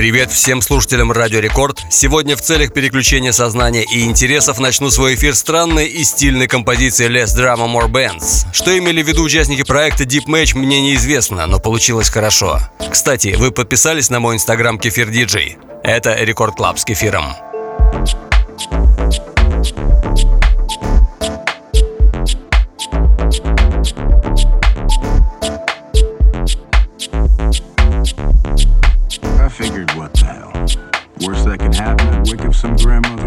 Привет всем слушателям Радио Рекорд. Сегодня в целях переключения сознания и интересов начну свой эфир странной и стильной композиции Less Drama More Bands. Что имели в виду участники проекта Deep Match, мне неизвестно, но получилось хорошо. Кстати, вы подписались на мой инстаграм Кефир Диджей. Это Рекорд Клаб с кефиром. some grandma.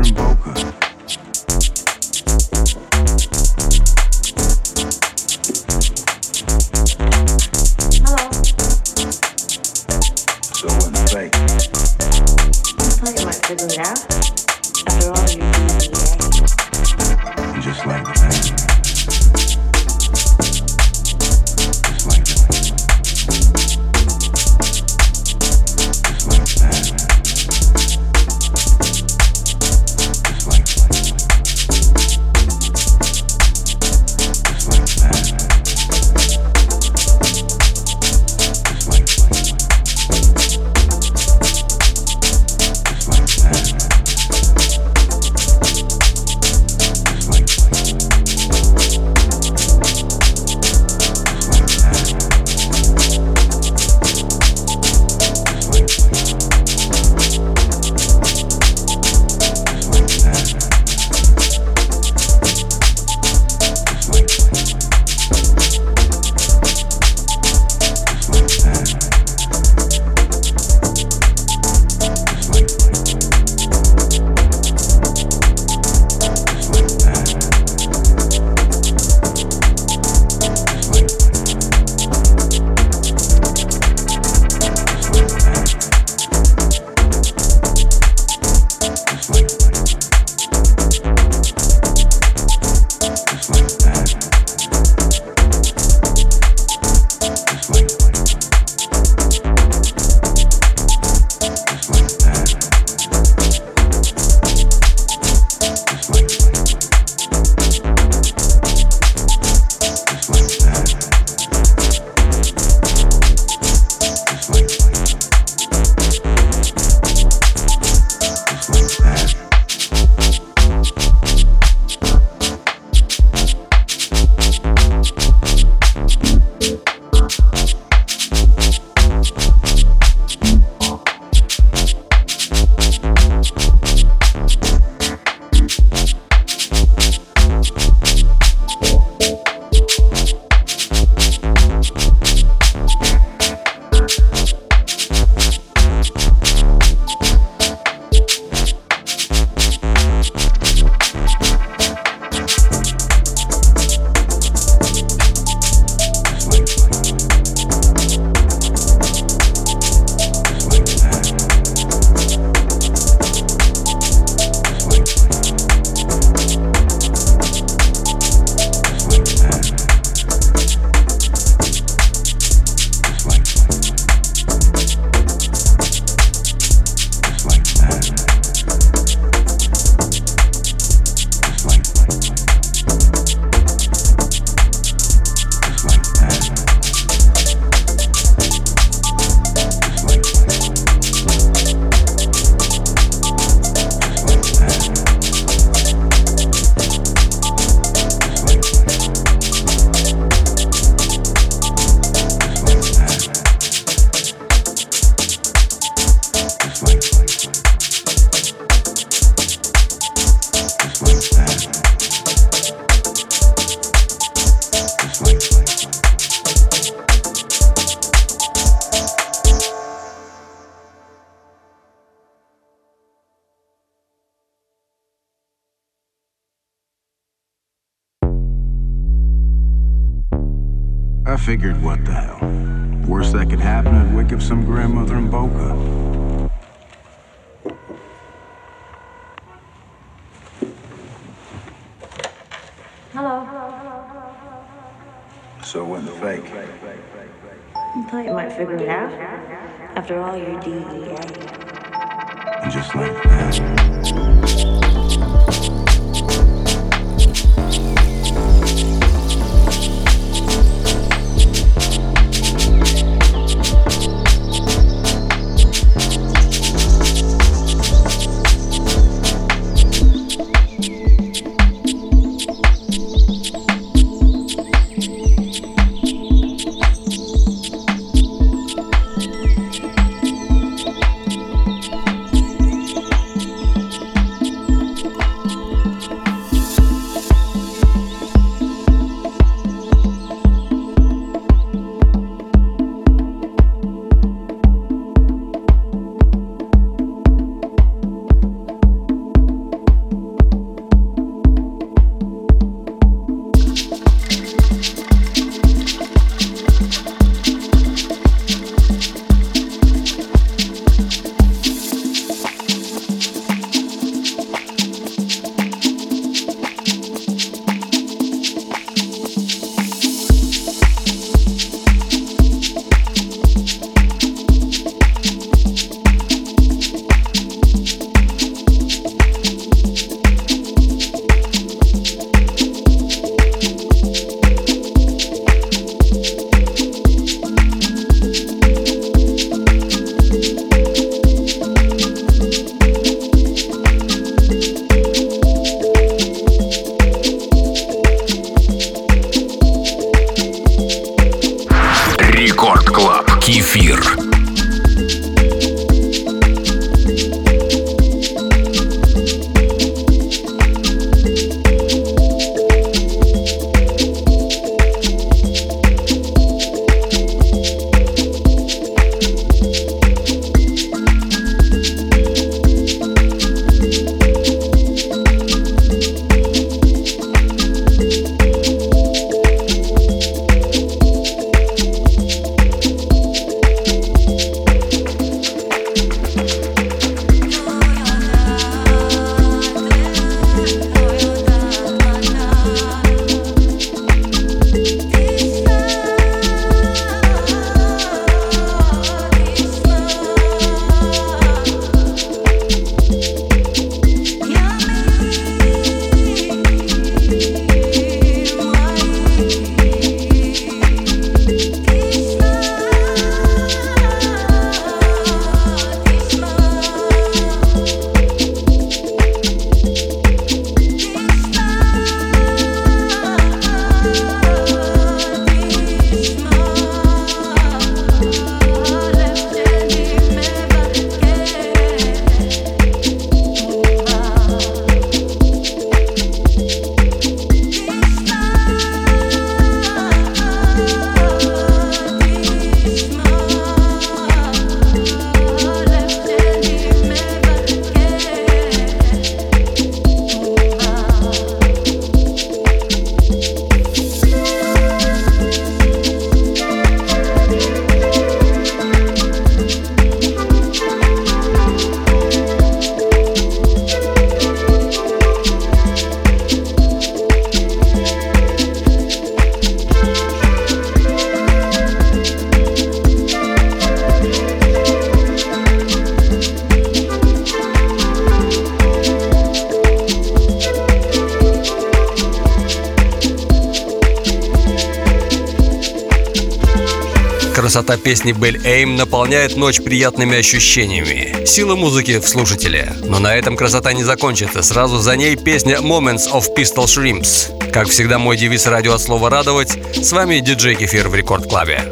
Красота песни Бель Эйм наполняет ночь приятными ощущениями. Сила музыки в слушателе. Но на этом красота не закончится. Сразу за ней песня Moments of Pistol Shrimps. Как всегда, мой девиз радио от слова «радовать». С вами диджей Кефир в Рекорд Клабе.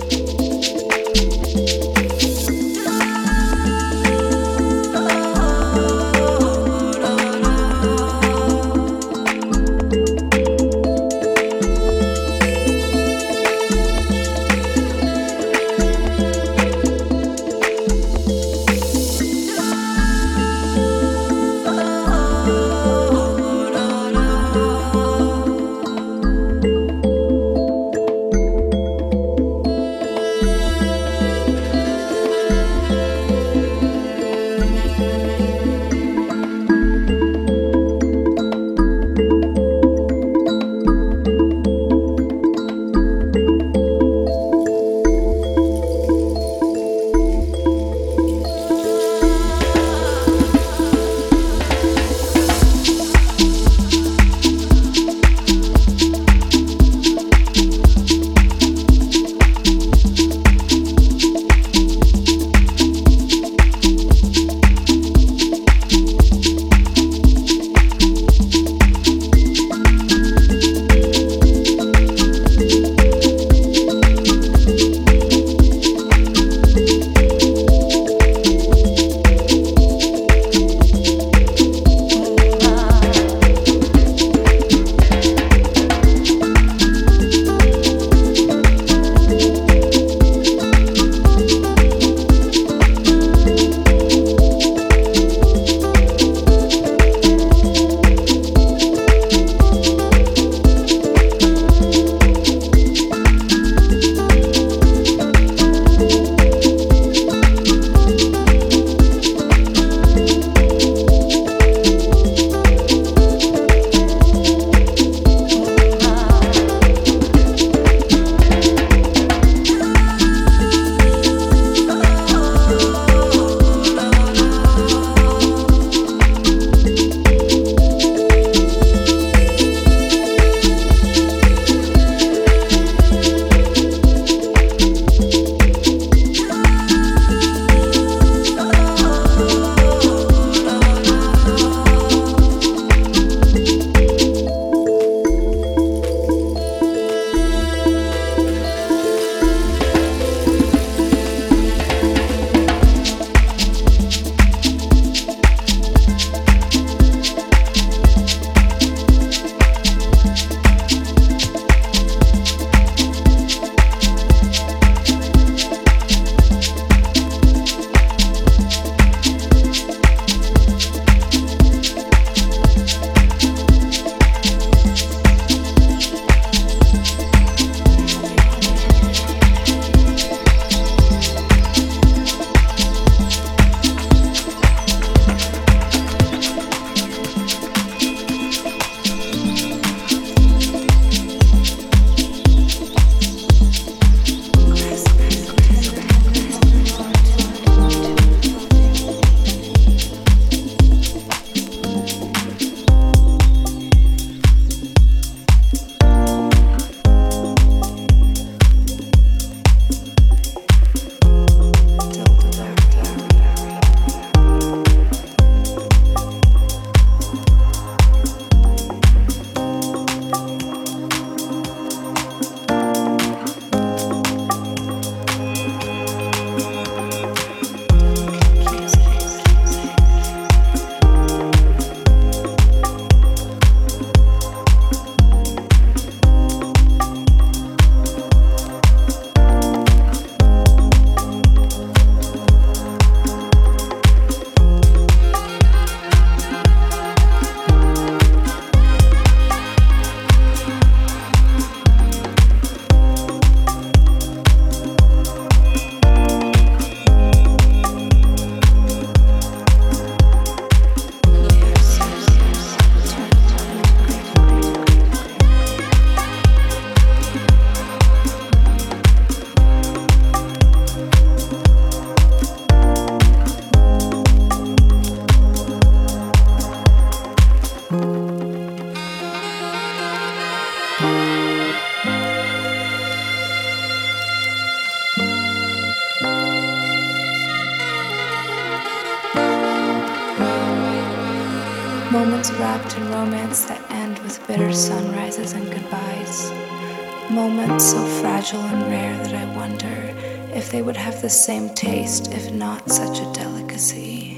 same taste, if not such a delicacy,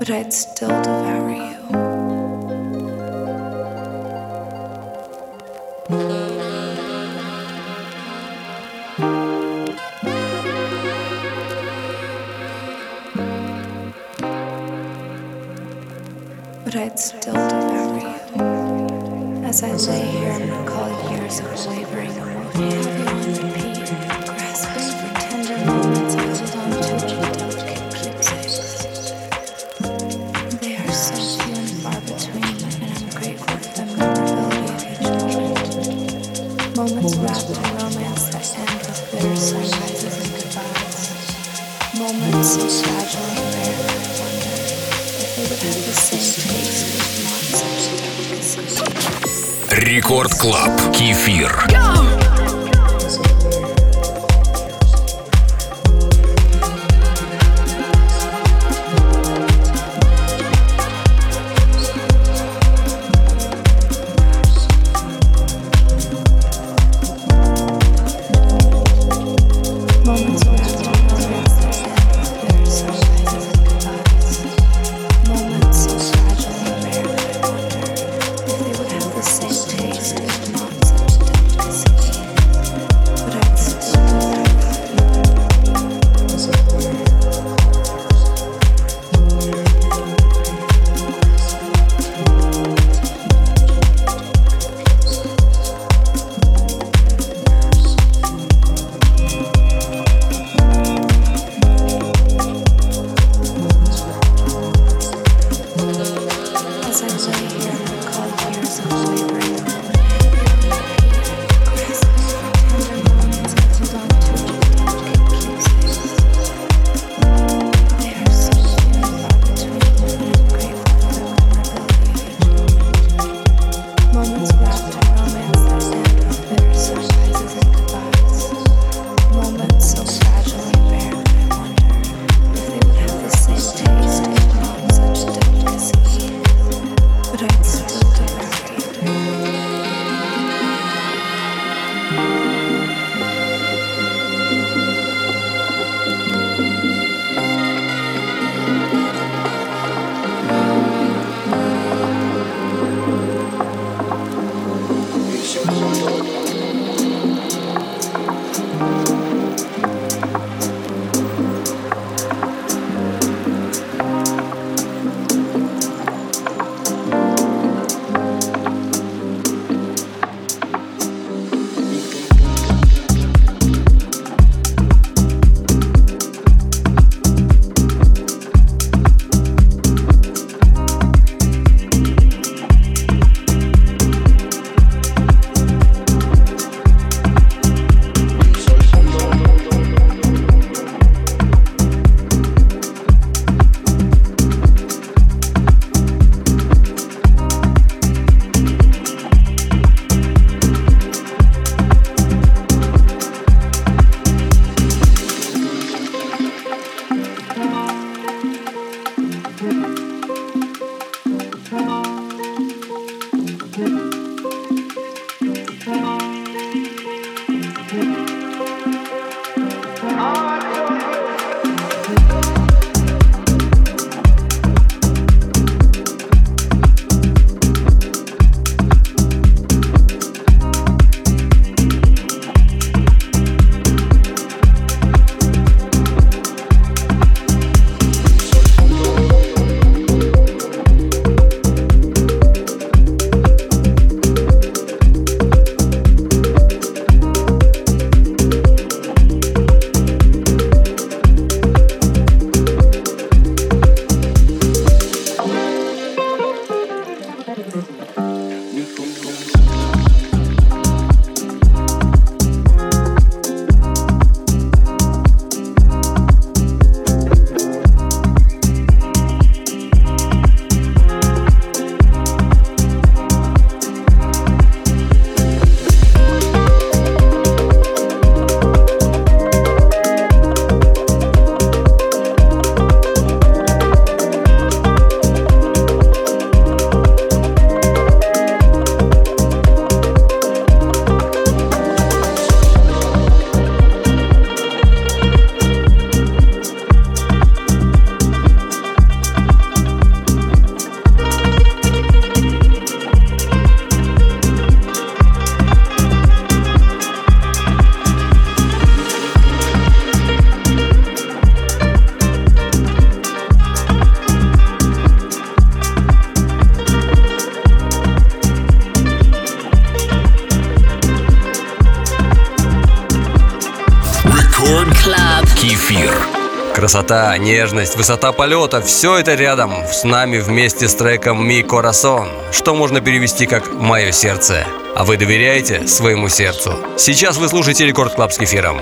but I'd still devour you. but I'd still devour you. As I lay here and recall years of wavering emotions beyond the grasping for tender moments. Рекорд Клаб. Кефир. Go! Красота, нежность, высота полета – все это рядом с нами вместе с треком «Mi Corazón», что можно перевести как «Мое сердце». А вы доверяете своему сердцу? Сейчас вы слушаете Record Club с кефиром.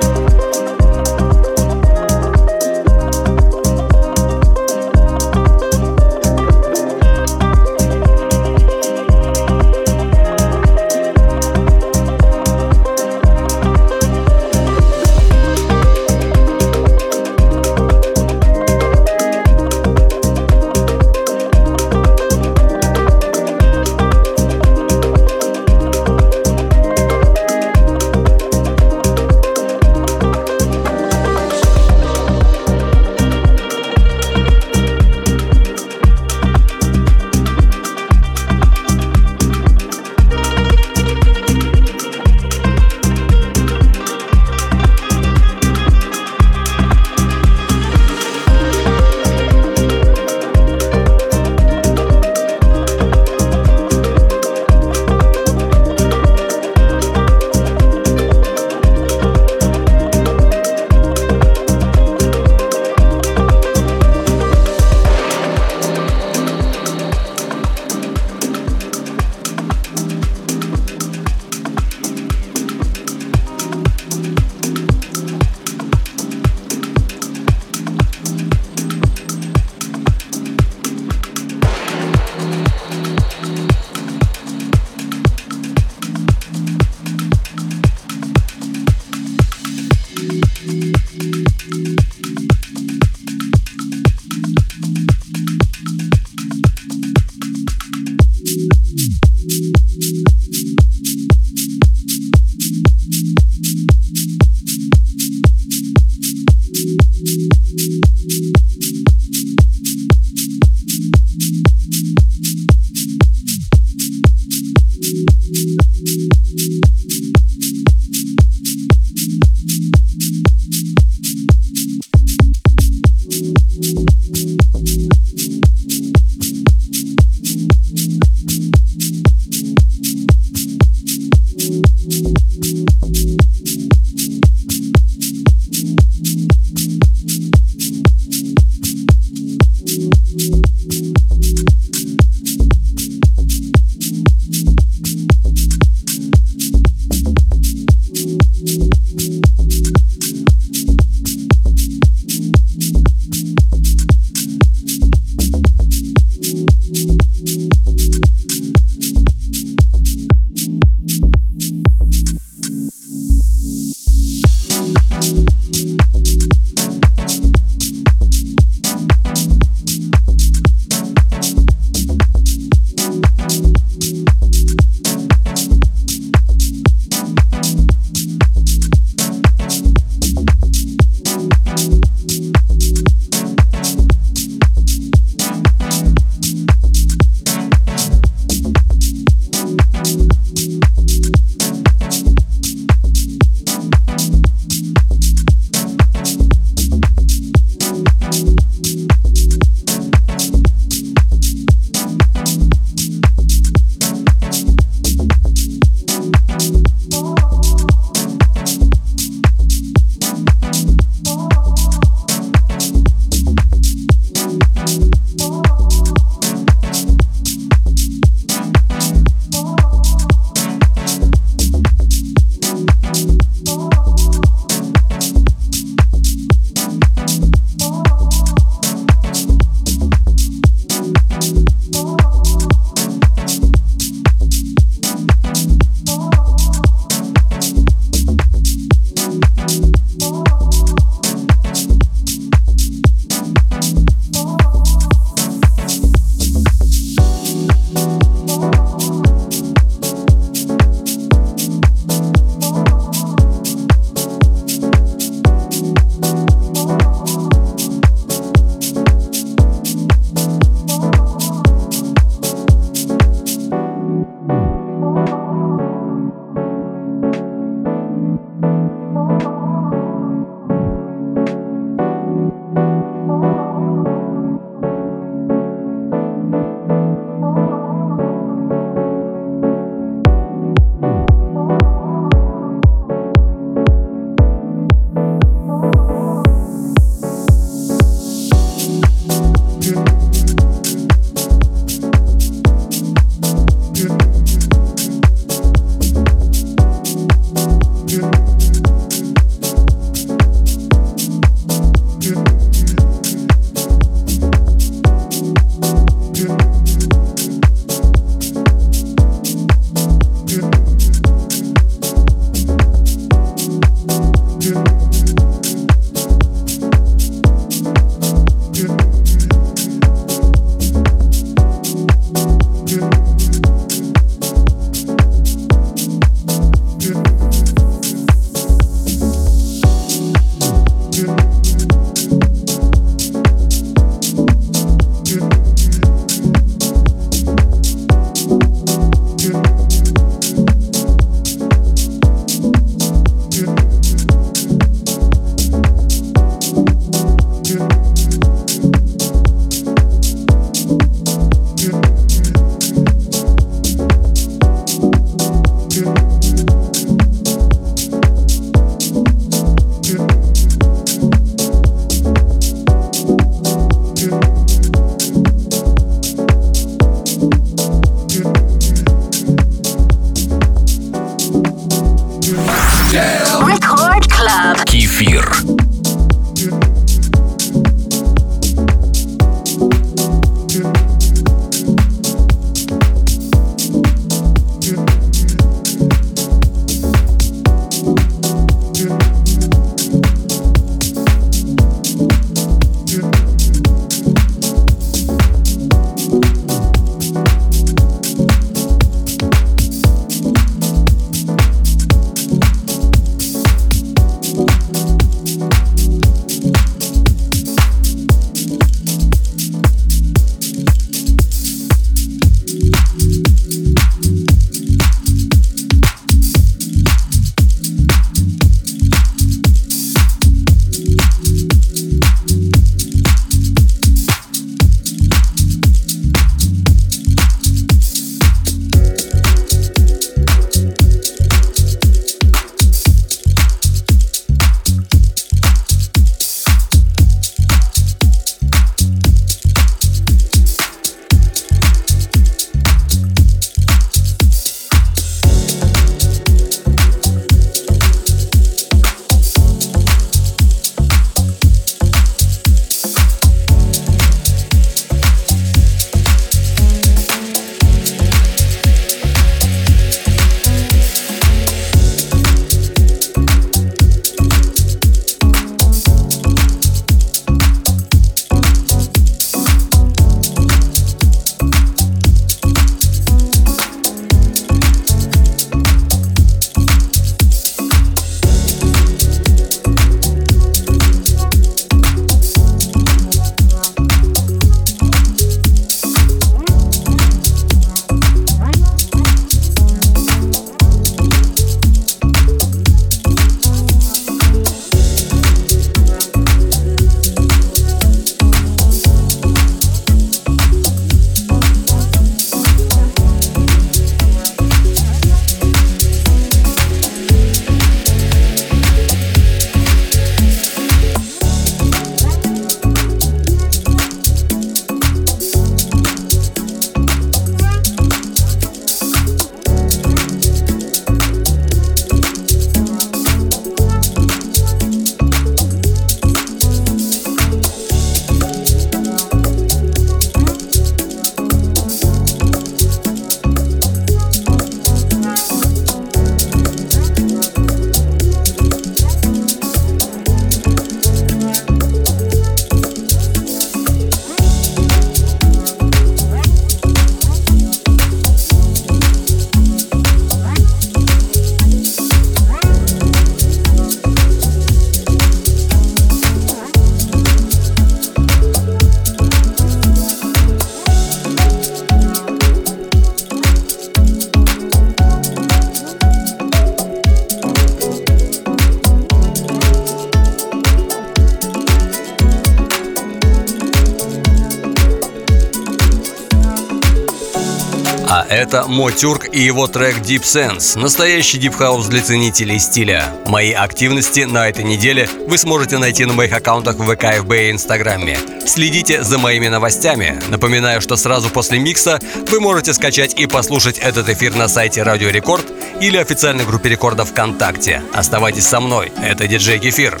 Это Мотюрк и его трек Deep Sense, настоящий deep house для ценителей стиля. Мои активности на этой неделе вы сможете найти на моих аккаунтах в ВК, и Инстаграме. Следите за моими новостями. Напоминаю, что сразу после микса вы можете скачать и послушать этот эфир на сайте Радио Рекорд или официальной группе Рекорда ВКонтакте. Оставайтесь со мной, это диджей Кефир.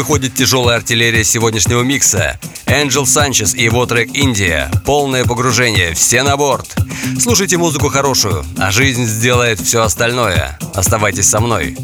Выходит тяжелая артиллерия сегодняшнего микса. Энджел Санчес и его трек «Индия». Полное погружение, все на борт. Слушайте музыку хорошую, а жизнь сделает все остальное. Оставайтесь со мной.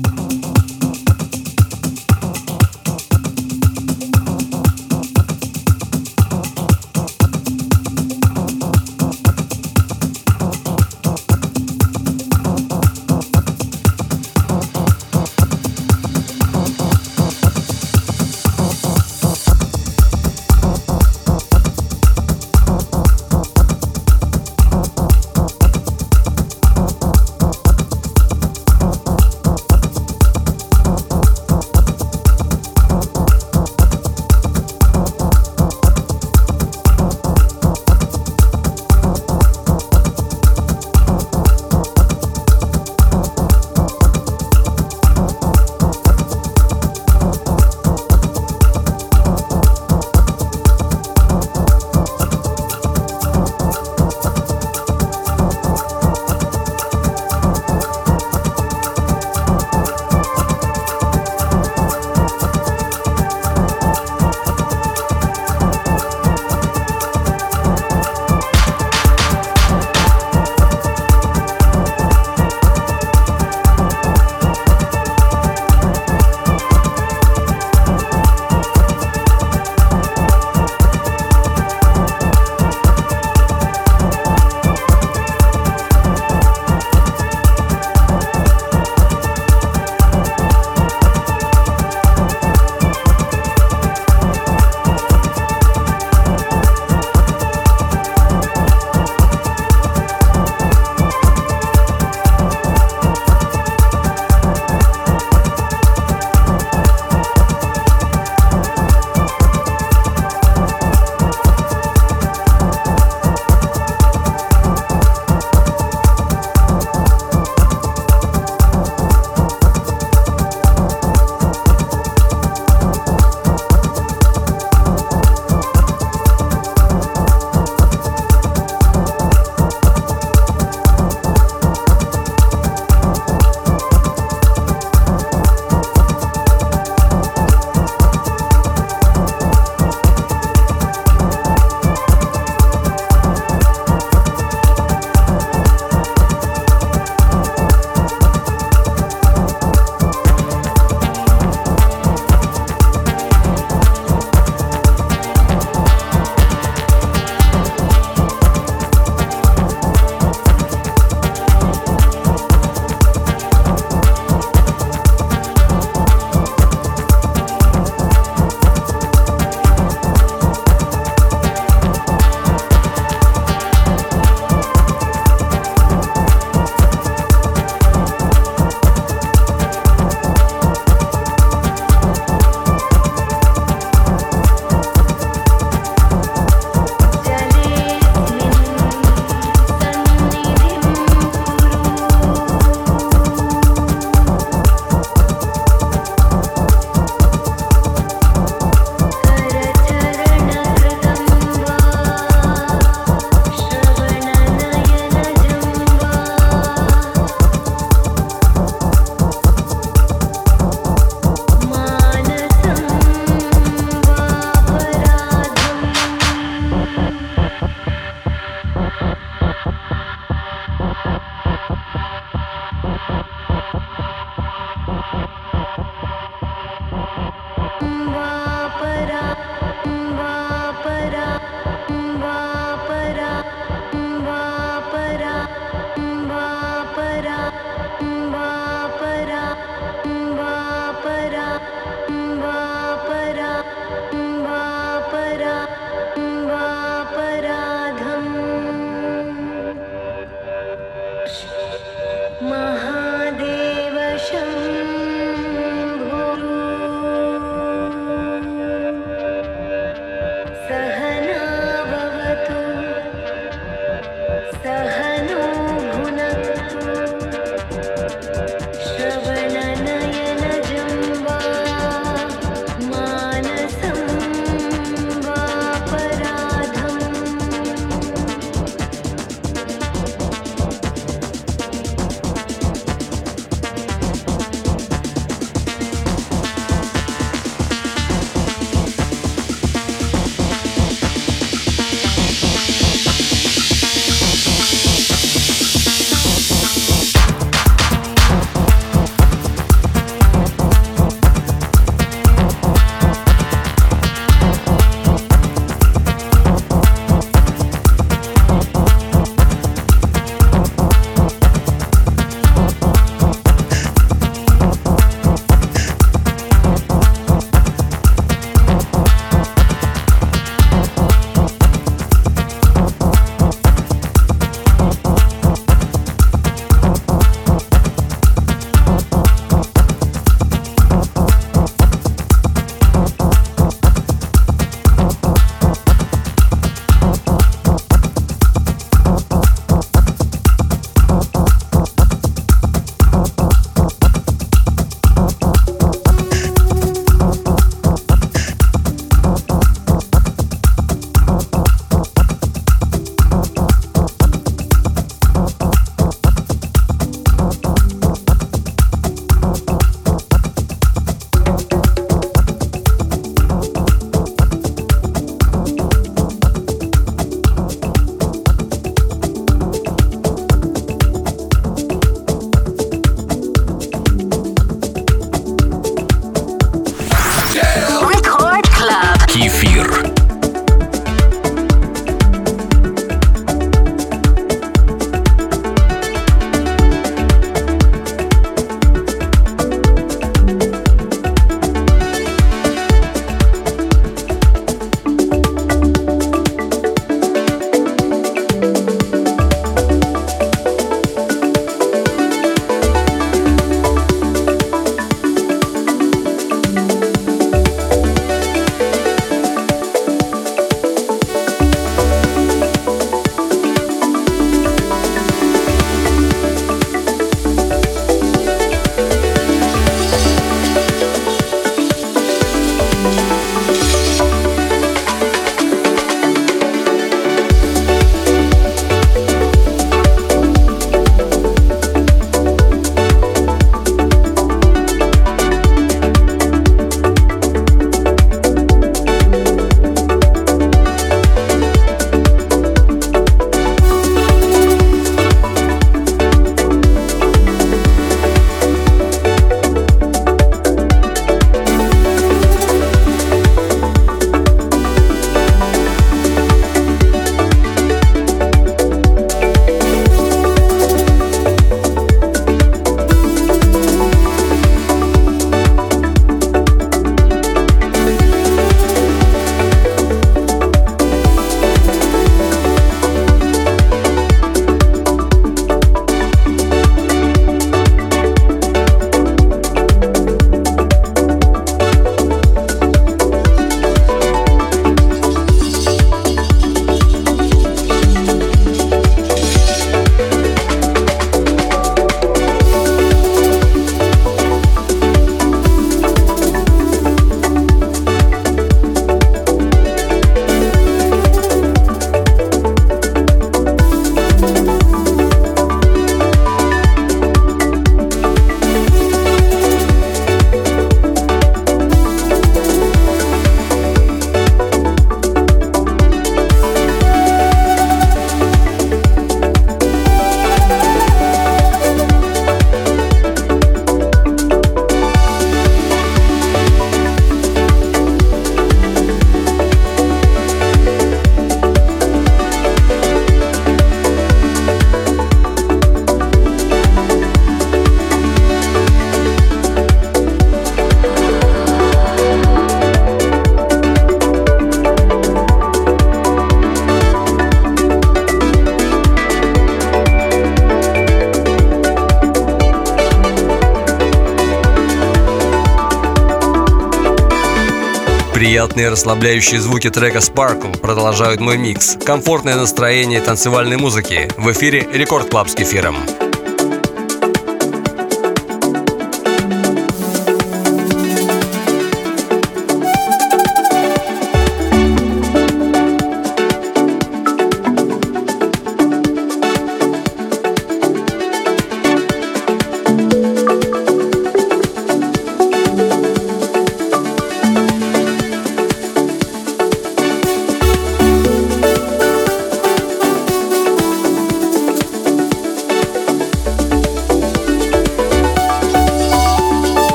Приятные расслабляющие звуки трека Sparkle продолжают мой микс. Комфортное настроение танцевальной музыки. В эфире Record Club с кефиром.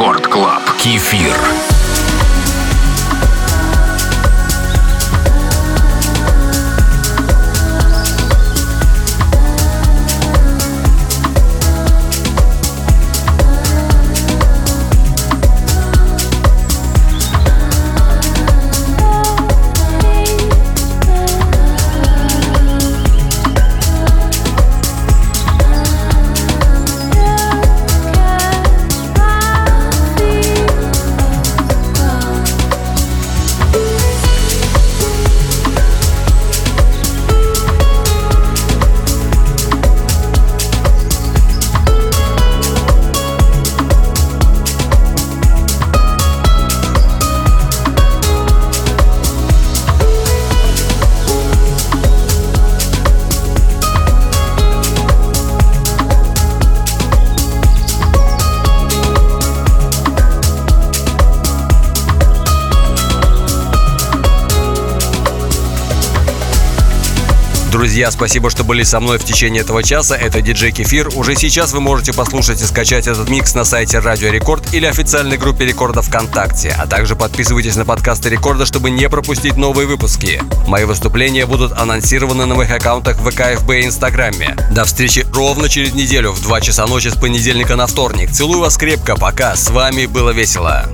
Рекорд Клаб Кефир. Друзья, спасибо, что были со мной в течение этого часа. Это диджей Кефир. Уже сейчас вы можете послушать и скачать этот микс на сайте Радио Рекорд или официальной группе Рекорда ВКонтакте. А также подписывайтесь на подкасты Рекорда, чтобы не пропустить новые выпуски. Мои выступления будут анонсированы на моих аккаунтах в ВКФБ и Инстаграме. До встречи ровно через неделю в 2 часа ночи с понедельника на вторник. Целую вас крепко. Пока. С вами было весело.